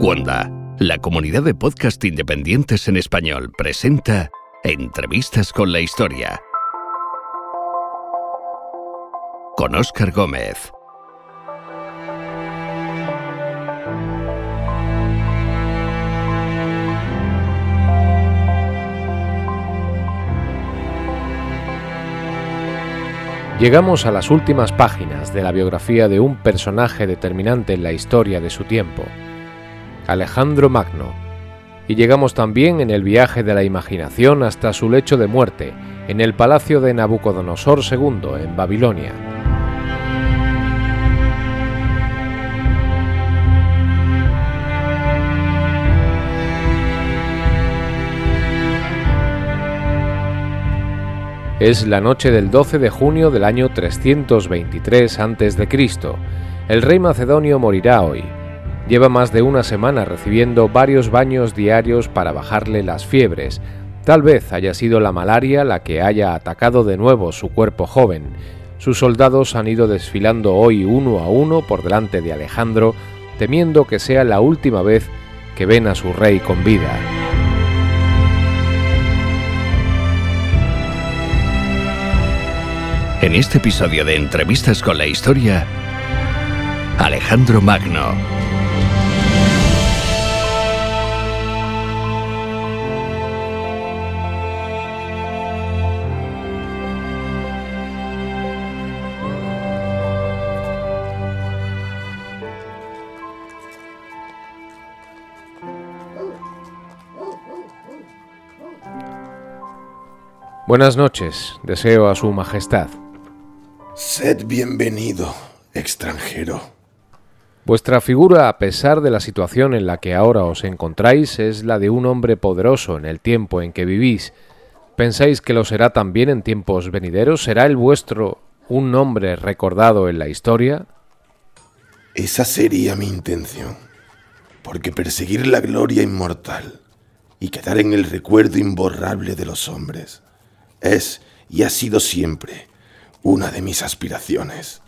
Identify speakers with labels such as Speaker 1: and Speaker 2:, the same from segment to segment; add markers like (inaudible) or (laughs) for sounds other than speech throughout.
Speaker 1: Wanda, la comunidad de podcast independientes en español, presenta Entrevistas con la Historia. Con Óscar Gómez.
Speaker 2: Llegamos a las últimas páginas de la biografía de un personaje determinante en la historia de su tiempo, Alejandro Magno, y llegamos también en el viaje de la imaginación hasta su lecho de muerte, en el palacio de Nabucodonosor II, en Babilonia. Es la noche del 12 de junio del año 323 a.C. El rey macedonio morirá hoy. Lleva más de una semana recibiendo varios baños diarios para bajarle las fiebres. Tal vez haya sido la malaria la que haya atacado de nuevo su cuerpo joven. Sus soldados han ido desfilando hoy uno a uno por delante de Alejandro, temiendo que sea la última vez que ven a su rey con vida.
Speaker 1: En este episodio de Entrevistas con la Historia, Alejandro Magno.
Speaker 2: Buenas noches, deseo a Su Majestad.
Speaker 3: Sed bienvenido, extranjero.
Speaker 2: Vuestra figura, a pesar de la situación en la que ahora os encontráis, es la de un hombre poderoso en el tiempo en que vivís. ¿Pensáis que lo será también en tiempos venideros? ¿Será el vuestro un nombre recordado en la historia?
Speaker 3: Esa sería mi intención, porque perseguir la gloria inmortal y quedar en el recuerdo imborrable de los hombres es y ha sido siempre una de mis aspiraciones.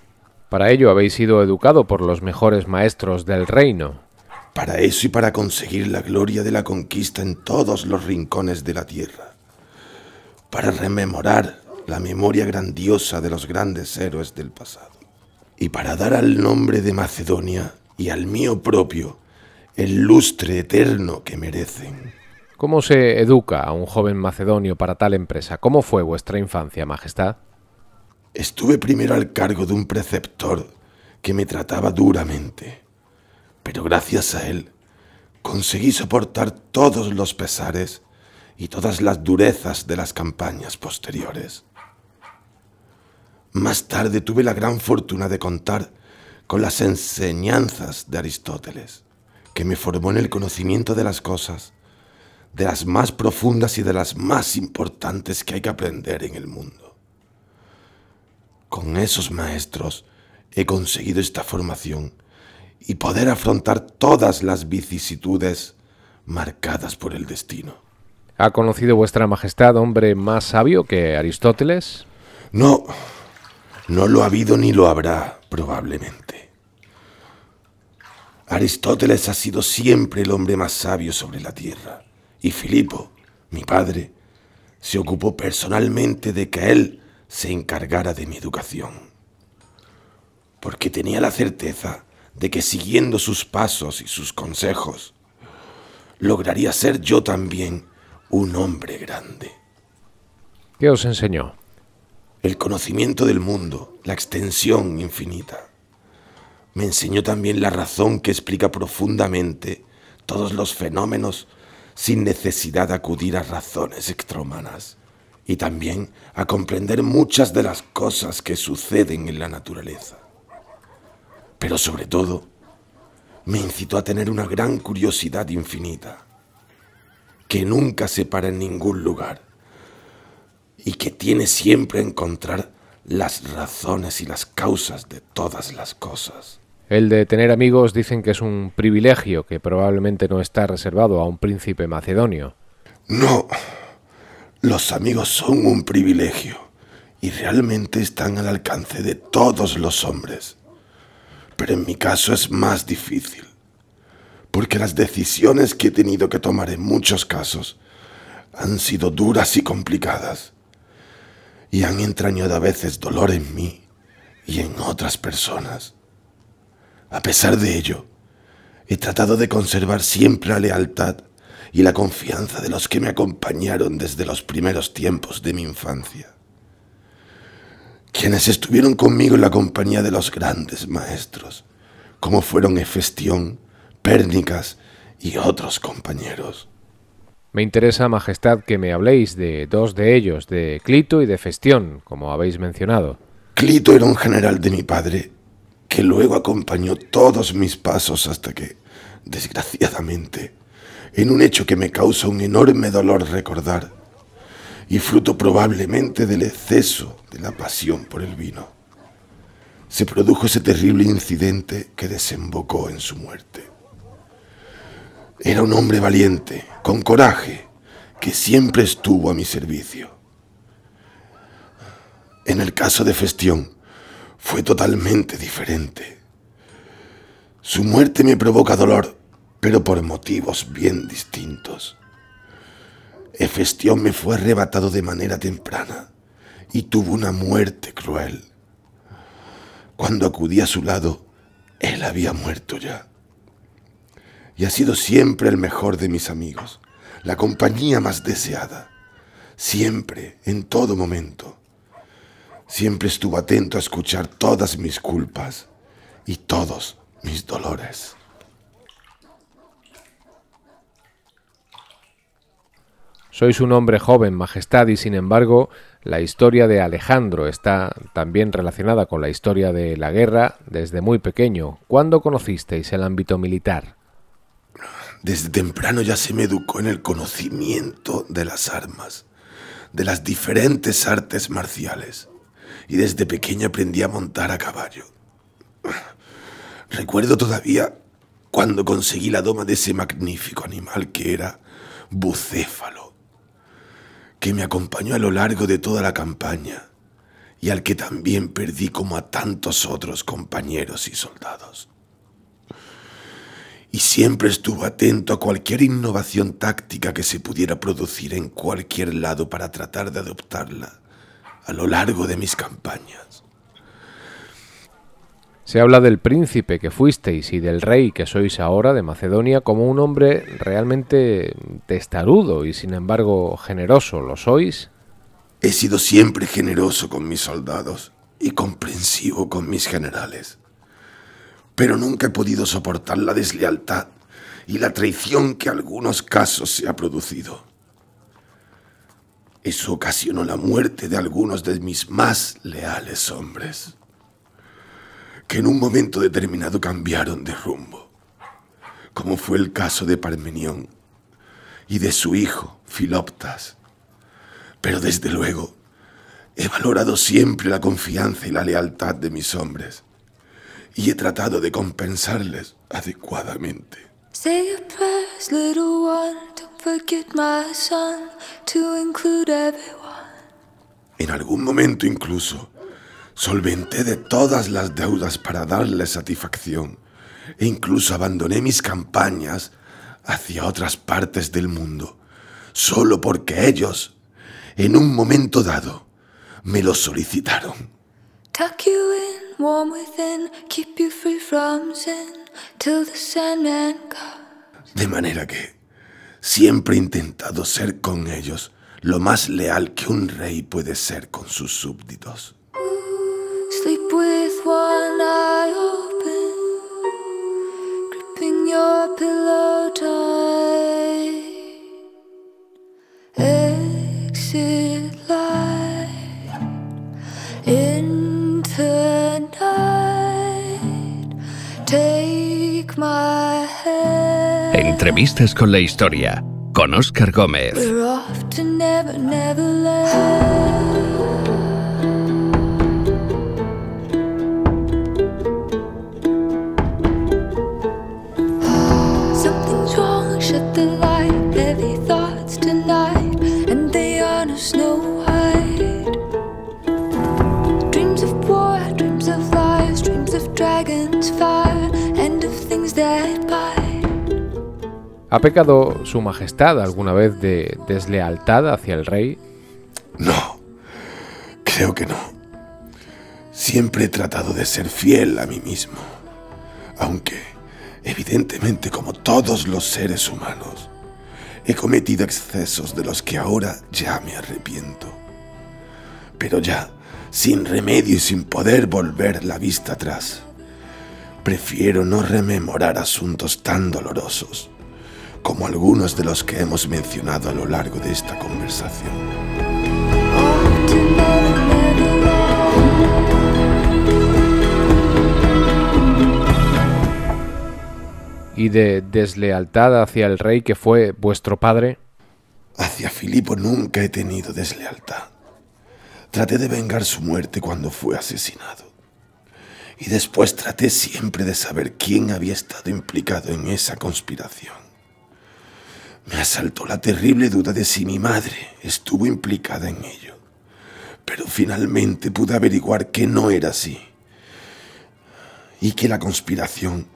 Speaker 2: Para ello habéis sido educado por los mejores maestros del reino.
Speaker 3: Para eso y para conseguir la gloria de la conquista en todos los rincones de la tierra. Para rememorar la memoria grandiosa de los grandes héroes del pasado. Y para dar al nombre de Macedonia y al mío propio el lustre eterno que merecen.
Speaker 2: ¿Cómo se educa a un joven macedonio para tal empresa? ¿Cómo fue vuestra infancia, Majestad?
Speaker 3: Estuve primero al cargo de un preceptor que me trataba duramente, pero gracias a él conseguí soportar todos los pesares y todas las durezas de las campañas posteriores. Más tarde tuve la gran fortuna de contar con las enseñanzas de Aristóteles, que me formó en el conocimiento de las cosas, de las más profundas y de las más importantes que hay que aprender en el mundo. Con esos maestros he conseguido esta formación y poder afrontar todas las vicisitudes marcadas por el destino.
Speaker 2: ¿Ha conocido vuestra Majestad hombre más sabio que Aristóteles?
Speaker 3: No, no lo ha habido ni lo habrá, probablemente. Aristóteles ha sido siempre el hombre más sabio sobre la tierra, y Filipo, mi padre, se ocupó personalmente de que él se encargara de mi educación, porque tenía la certeza de que siguiendo sus pasos y sus consejos, lograría ser yo también un hombre grande.
Speaker 2: ¿Qué os enseñó?
Speaker 3: El conocimiento del mundo, la extensión infinita. Me enseñó también la razón que explica profundamente todos los fenómenos sin necesidad de acudir a razones extrahumanas y también a comprender muchas de las cosas que suceden en la naturaleza. Pero sobre todo, me incitó a tener una gran curiosidad infinita, que nunca se para en ningún lugar y que tiene siempre a encontrar las razones y las causas de todas las cosas.
Speaker 2: El de tener amigos dicen que es un privilegio que probablemente no está reservado a un príncipe macedonio.
Speaker 3: No, los amigos son un privilegio y realmente están al alcance de todos los hombres. Pero en mi caso es más difícil, porque las decisiones que he tenido que tomar en muchos casos han sido duras y complicadas y han entrañado a veces dolor en mí y en otras personas. A pesar de ello, he tratado de conservar siempre la lealtad y la confianza de los que me acompañaron desde los primeros tiempos de mi infancia, quienes estuvieron conmigo en la compañía de los grandes maestros, como fueron Hefestión, Pérnicas y otros compañeros.
Speaker 2: Me interesa, Majestad, que me habléis de dos de ellos, de Clito y de Festión, como habéis mencionado.
Speaker 3: Clito era un general de mi padre que luego acompañó todos mis pasos hasta que, desgraciadamente, en un hecho que me causa un enorme dolor recordar, y fruto probablemente del exceso de la pasión por el vino, se produjo ese terrible incidente que desembocó en su muerte. Era un hombre valiente, con coraje, que siempre estuvo a mi servicio. En el caso de Festión, fue totalmente diferente. Su muerte me provoca dolor, pero por motivos bien distintos. Hefestión me fue arrebatado de manera temprana y tuvo una muerte cruel. Cuando acudí a su lado, él había muerto ya y ha sido siempre el mejor de mis amigos, la compañía más deseada, siempre, en todo momento. Siempre estuvo atento a escuchar todas mis culpas y todos mis dolores.
Speaker 2: Sois un hombre joven, Majestad, y sin embargo, la historia de Alejandro está también relacionada con la historia de la guerra desde muy pequeño. ¿Cuándo conocisteis el ámbito militar?
Speaker 3: Desde temprano ya se me educó en el conocimiento de las armas, de las diferentes artes marciales, y desde pequeña aprendí a montar a caballo. Recuerdo todavía cuando conseguí la doma de ese magnífico animal que era bucéfalo, que me acompañó a lo largo de toda la campaña y al que también perdí como a tantos otros compañeros y soldados y siempre estuvo atento a cualquier innovación táctica que se pudiera producir en cualquier lado para tratar de adoptarla a lo largo de mis campañas.
Speaker 2: Se habla del príncipe que fuisteis y del rey que sois ahora de Macedonia como un hombre realmente testarudo y sin embargo generoso. ¿Lo sois?
Speaker 3: He sido siempre generoso con mis soldados y comprensivo con mis generales pero nunca he podido soportar la deslealtad y la traición que en algunos casos se ha producido. Eso ocasionó la muerte de algunos de mis más leales hombres, que en un momento determinado cambiaron de rumbo, como fue el caso de Parmenión y de su hijo, Filoptas. Pero desde luego, he valorado siempre la confianza y la lealtad de mis hombres y he tratado de compensarles adecuadamente. En algún momento incluso solventé de todas las deudas para darles satisfacción e incluso abandoné mis campañas hacia otras partes del mundo, solo porque ellos, en un momento dado, me lo solicitaron. De manera que siempre he intentado ser con ellos lo más leal que un rey puede ser con sus súbditos. Sleep with one eye open, gripping your pillow tight. Exit light into night. Take my.
Speaker 1: Entrevistas con la historia con Oscar Gómez.
Speaker 2: ¿Ha pecado Su Majestad alguna vez de deslealtad hacia el rey?
Speaker 3: No, creo que no. Siempre he tratado de ser fiel a mí mismo, aunque, evidentemente, como todos los seres humanos, he cometido excesos de los que ahora ya me arrepiento. Pero ya, sin remedio y sin poder volver la vista atrás, prefiero no rememorar asuntos tan dolorosos como algunos de los que hemos mencionado a lo largo de esta conversación.
Speaker 2: y de deslealtad hacia el rey que fue vuestro padre?
Speaker 3: Hacia Filipo nunca he tenido deslealtad. Traté de vengar su muerte cuando fue asesinado. Y después traté siempre de saber quién había estado implicado en esa conspiración. Me asaltó la terrible duda de si mi madre estuvo implicada en ello. Pero finalmente pude averiguar que no era así. Y que la conspiración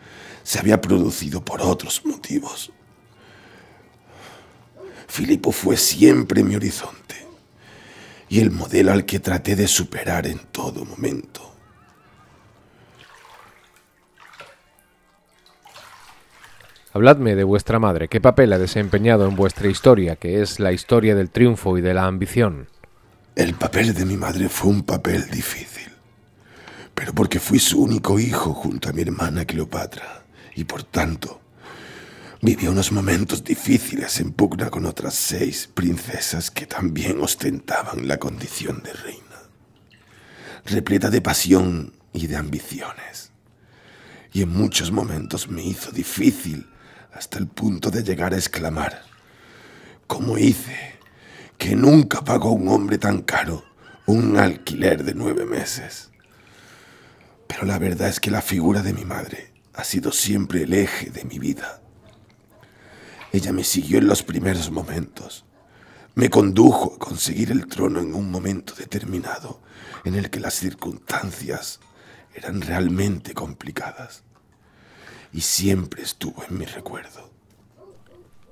Speaker 3: se había producido por otros motivos. Filipo fue siempre mi horizonte y el modelo al que traté de superar en todo momento.
Speaker 2: Habladme de vuestra madre. ¿Qué papel ha desempeñado en vuestra historia, que es la historia del triunfo y de la ambición?
Speaker 3: El papel de mi madre fue un papel difícil, pero porque fui su único hijo junto a mi hermana Cleopatra y por tanto vivió unos momentos difíciles en pugna con otras seis princesas que también ostentaban la condición de reina, repleta de pasión y de ambiciones. Y en muchos momentos me hizo difícil hasta el punto de llegar a exclamar, ¿cómo hice que nunca pagó un hombre tan caro un alquiler de nueve meses? Pero la verdad es que la figura de mi madre ha sido siempre el eje de mi vida. Ella me siguió en los primeros momentos. Me condujo a conseguir el trono en un momento determinado en el que las circunstancias eran realmente complicadas. Y siempre estuvo en mi recuerdo.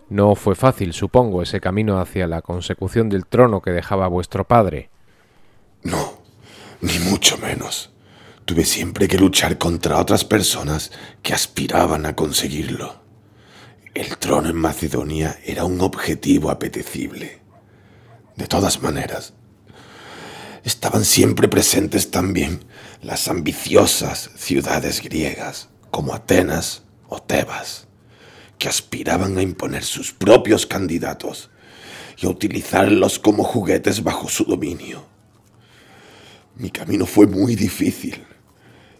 Speaker 2: No fue fácil, supongo, ese camino hacia la consecución del trono que dejaba vuestro padre.
Speaker 3: No, ni mucho menos. Tuve siempre que luchar contra otras personas que aspiraban a conseguirlo. El trono en Macedonia era un objetivo apetecible. De todas maneras, estaban siempre presentes también las ambiciosas ciudades griegas como Atenas o Tebas, que aspiraban a imponer sus propios candidatos y a utilizarlos como juguetes bajo su dominio. Mi camino fue muy difícil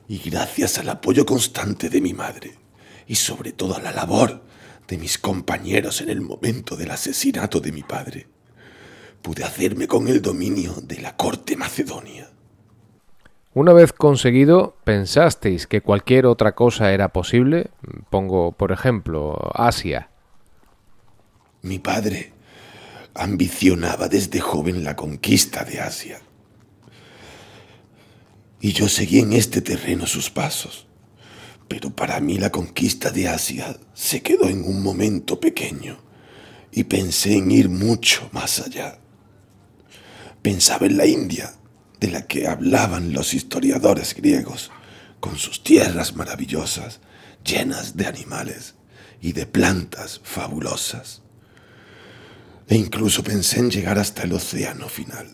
Speaker 3: y gracias al apoyo constante de mi madre y sobre todo a la labor de mis compañeros en el momento del asesinato de mi padre, pude hacerme con el dominio de la corte macedonia.
Speaker 2: Una vez conseguido, ¿pensasteis que cualquier otra cosa era posible? Pongo, por ejemplo, Asia.
Speaker 3: Mi padre ambicionaba desde joven la conquista de Asia y yo seguí en este terreno sus pasos. Pero para mí la conquista de Asia se quedó en un momento pequeño y pensé en ir mucho más allá. Pensaba en la India, de la que hablaban los historiadores griegos, con sus tierras maravillosas, llenas de animales y de plantas fabulosas. E incluso pensé en llegar hasta el océano final,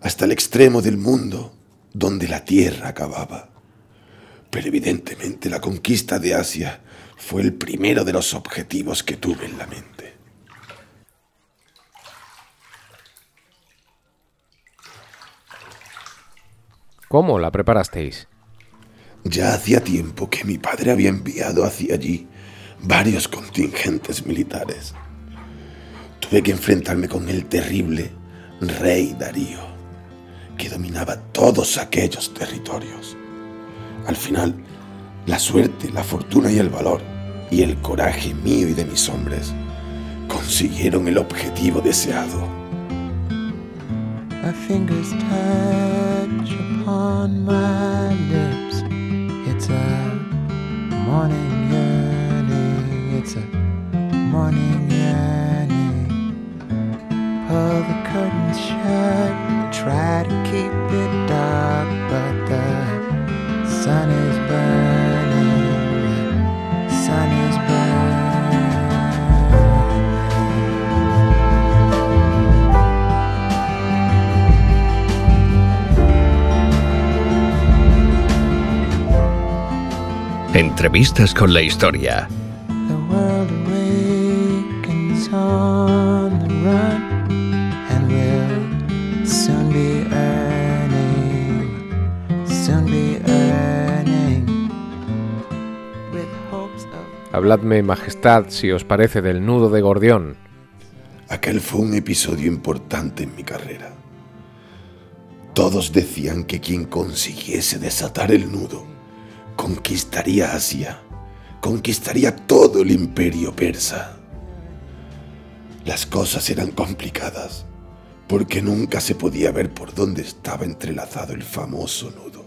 Speaker 3: hasta el extremo del mundo donde la tierra acababa. Pero evidentemente la conquista de Asia fue el primero de los objetivos que tuve en la mente.
Speaker 2: ¿Cómo la preparasteis?
Speaker 3: Ya hacía tiempo que mi padre había enviado hacia allí varios contingentes militares. Tuve que enfrentarme con el terrible rey Darío que dominaba todos aquellos territorios. Al final, la suerte, la fortuna y el valor, y el coraje mío y de mis hombres, consiguieron el objetivo deseado. My fingers touch upon my
Speaker 1: Entrevistas con la historia.
Speaker 2: Habladme, Majestad, si os parece, del nudo de Gordión.
Speaker 3: Aquel fue un episodio importante en mi carrera. Todos decían que quien consiguiese desatar el nudo conquistaría Asia, conquistaría todo el imperio persa. Las cosas eran complicadas, porque nunca se podía ver por dónde estaba entrelazado el famoso nudo.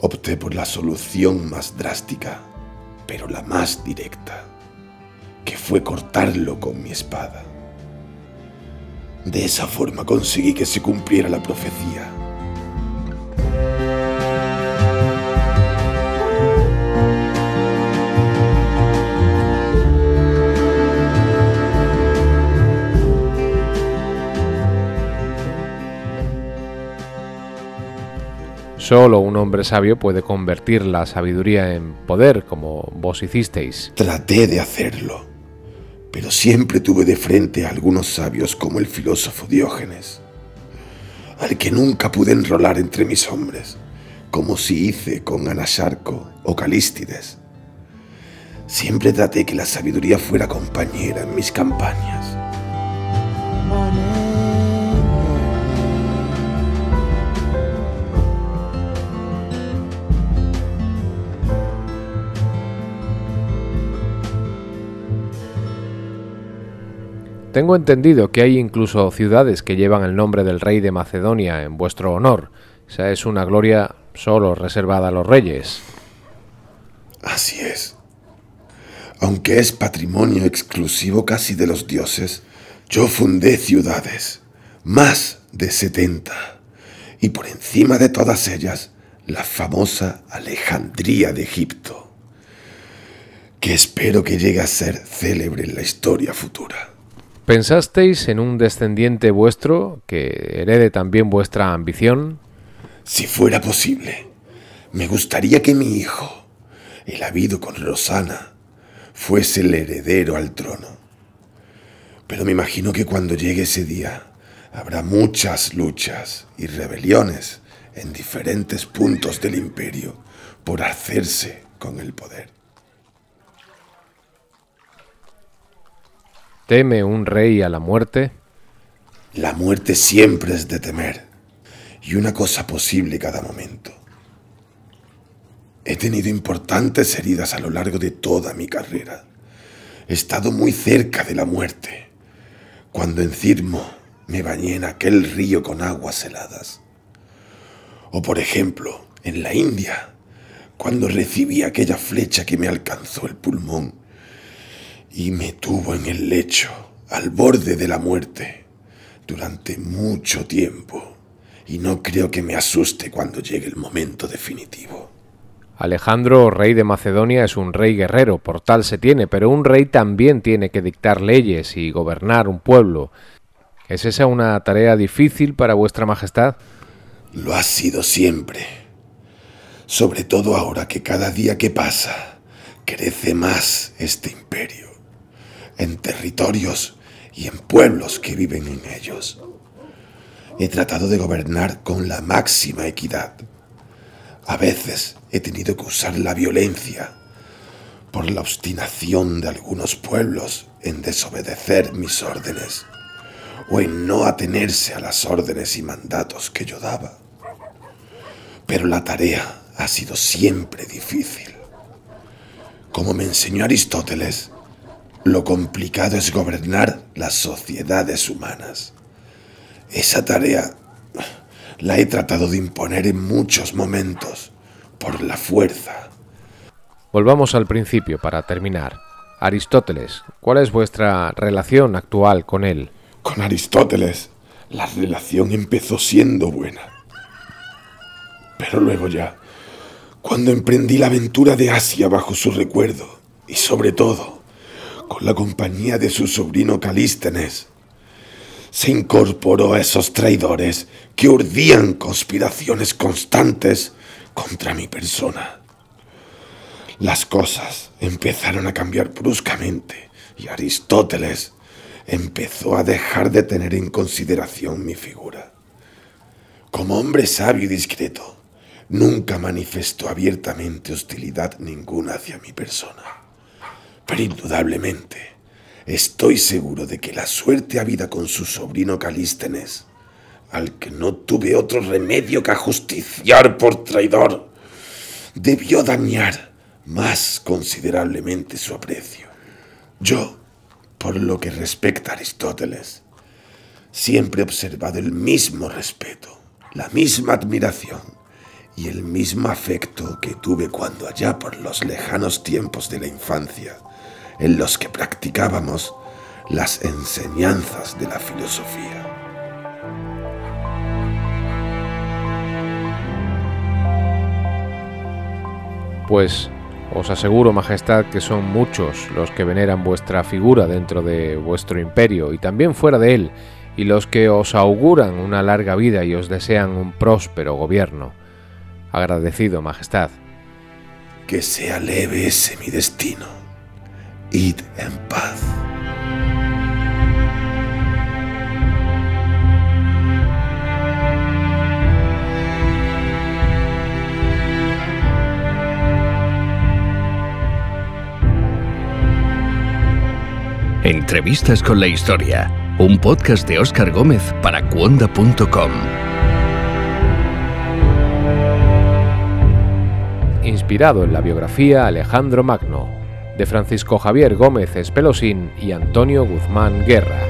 Speaker 3: Opté por la solución más drástica, pero la más directa, que fue cortarlo con mi espada. De esa forma conseguí que se cumpliera la profecía
Speaker 2: Solo un hombre sabio puede convertir la sabiduría en poder, como vos hicisteis.
Speaker 3: Traté de hacerlo, pero siempre tuve de frente a algunos sabios como el filósofo Diógenes, al que nunca pude enrolar entre mis hombres, como si hice con Anasarco o Calístides. Siempre traté que la sabiduría fuera compañera en mis campañas.
Speaker 2: Tengo entendido que hay incluso ciudades que llevan el nombre del rey de Macedonia en vuestro honor. Esa es una gloria solo reservada a los reyes.
Speaker 3: Así es. Aunque es patrimonio exclusivo casi de los dioses, yo fundé ciudades, más de 70, y por encima de todas ellas, la famosa Alejandría de Egipto, que espero que llegue a ser célebre en la historia futura.
Speaker 2: ¿Pensasteis en un descendiente vuestro que herede también vuestra ambición?
Speaker 3: Si fuera posible, me gustaría que mi hijo, el habido con Rosana, fuese el heredero al trono. Pero me imagino que cuando llegue ese día habrá muchas luchas y rebeliones en diferentes puntos del imperio por hacerse con el poder.
Speaker 2: ¿Teme un rey a la muerte?
Speaker 3: La muerte siempre es de temer, y una cosa posible cada momento. He tenido importantes heridas a lo largo de toda mi carrera. He estado muy cerca de la muerte, cuando en Cirmo me bañé en aquel río con aguas heladas. O por ejemplo, en la India, cuando recibí aquella flecha que me alcanzó el pulmón y me tuvo en el lecho, al borde de la muerte, durante mucho tiempo, y no creo que me asuste cuando llegue el momento definitivo.
Speaker 2: Alejandro, rey de Macedonia, es un rey guerrero, por tal se tiene, pero un rey también tiene que dictar leyes y gobernar un pueblo. ¿Es esa una tarea difícil para vuestra Majestad?
Speaker 3: Lo ha sido siempre, sobre todo ahora que cada día que pasa crece más este imperio en territorios y en pueblos que viven en ellos. He tratado de gobernar con la máxima equidad. A veces he tenido que usar la violencia por la obstinación de algunos pueblos en desobedecer mis órdenes o en no atenerse a las órdenes y mandatos que yo daba. Pero la tarea ha sido siempre difícil. Como me enseñó Aristóteles, lo complicado es gobernar las sociedades humanas. Esa tarea la he tratado de imponer en muchos momentos, por la fuerza.
Speaker 2: Volvamos al principio para terminar. Aristóteles, ¿cuál es vuestra relación actual con él?
Speaker 3: Con Aristóteles, la relación empezó siendo buena. Pero luego ya cuando emprendí la aventura de Asia bajo su recuerdo y sobre todo con la compañía de su sobrino Calístenes, se incorporó a esos traidores que urdían conspiraciones constantes contra mi persona. Las cosas empezaron a cambiar bruscamente y Aristóteles empezó a dejar de tener en consideración mi figura. Como hombre sabio y discreto, nunca manifestó abiertamente hostilidad ninguna hacia mi persona. Pero indudablemente, estoy seguro de que la suerte habida con su sobrino Calístenes, al que no tuve otro remedio que ajusticiar por traidor, debió dañar más considerablemente su aprecio. Yo, por lo que respecta a Aristóteles, siempre he observado el mismo respeto, la misma admiración y el mismo afecto que tuve cuando allá por los lejanos tiempos de la infancia, en los que practicábamos las enseñanzas de la filosofía.
Speaker 2: Pues os aseguro, Majestad, que son muchos los que veneran vuestra figura dentro de vuestro imperio y también fuera de él, y los que os auguran una larga vida y os desean un próspero gobierno. Agradecido, Majestad.
Speaker 3: Que sea leve ese mi destino. Id en paz.
Speaker 1: Entrevistas con la historia, un podcast de Óscar Gómez para cuonda.com.
Speaker 2: Inspirado en la biografía Alejandro Magno, de Francisco Javier Gómez Espelosín y Antonio Guzmán Guerra.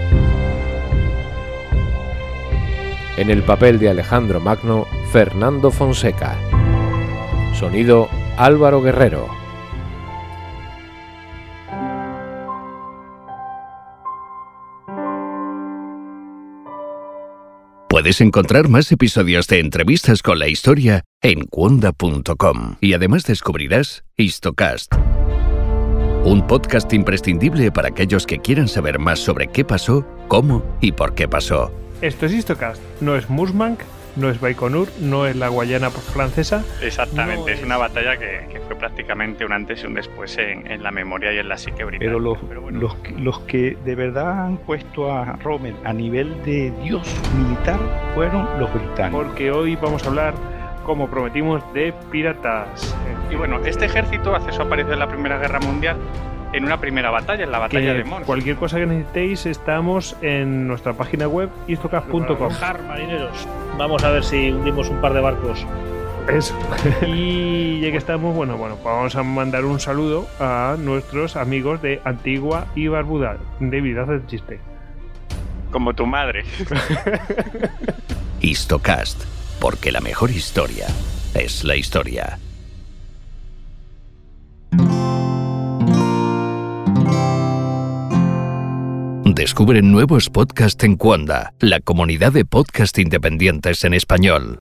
Speaker 2: En el papel de Alejandro Magno, Fernando Fonseca. Sonido Álvaro Guerrero.
Speaker 1: Puedes encontrar más episodios de entrevistas con la historia en cuonda.com y además descubrirás Histocast, un podcast imprescindible para aquellos que quieran saber más sobre qué pasó, cómo y por qué pasó.
Speaker 4: Esto es Histocast, no es Musmank, no es Baikonur, no es la Guayana francesa.
Speaker 5: Exactamente,
Speaker 4: no
Speaker 5: es una batalla que, que, fue prácticamente un antes y un después en, en la memoria y en la psique británica.
Speaker 6: Pero, los,
Speaker 5: Pero bueno,
Speaker 6: los, los que de verdad han puesto a Rommel a nivel de dios militar fueron los británicos.
Speaker 4: Porque hoy vamos a hablar, como prometimos, de piratas.
Speaker 5: y bueno, este ejército hace su aparición en la Primera Guerra Mundial en una primera batalla, en la batalla
Speaker 4: Que
Speaker 5: de Mons.
Speaker 4: cualquier cosa que necesitéis, estamos en nuestra página web histocast.com.
Speaker 7: Bajar, marineros. Vamos a ver si hundimos un par de barcos.
Speaker 4: Eso. (laughs) y ya que estamos, bueno, bueno, pues vamos a mandar un saludo a nuestros amigos de Antigua y Barbuda. David, haz el chiste.
Speaker 5: Como tu madre. (laughs)
Speaker 1: Histocast, porque la mejor historia es la historia. Descubre nuevos podcasts en Cuonda, la comunidad de podcast independientes en español.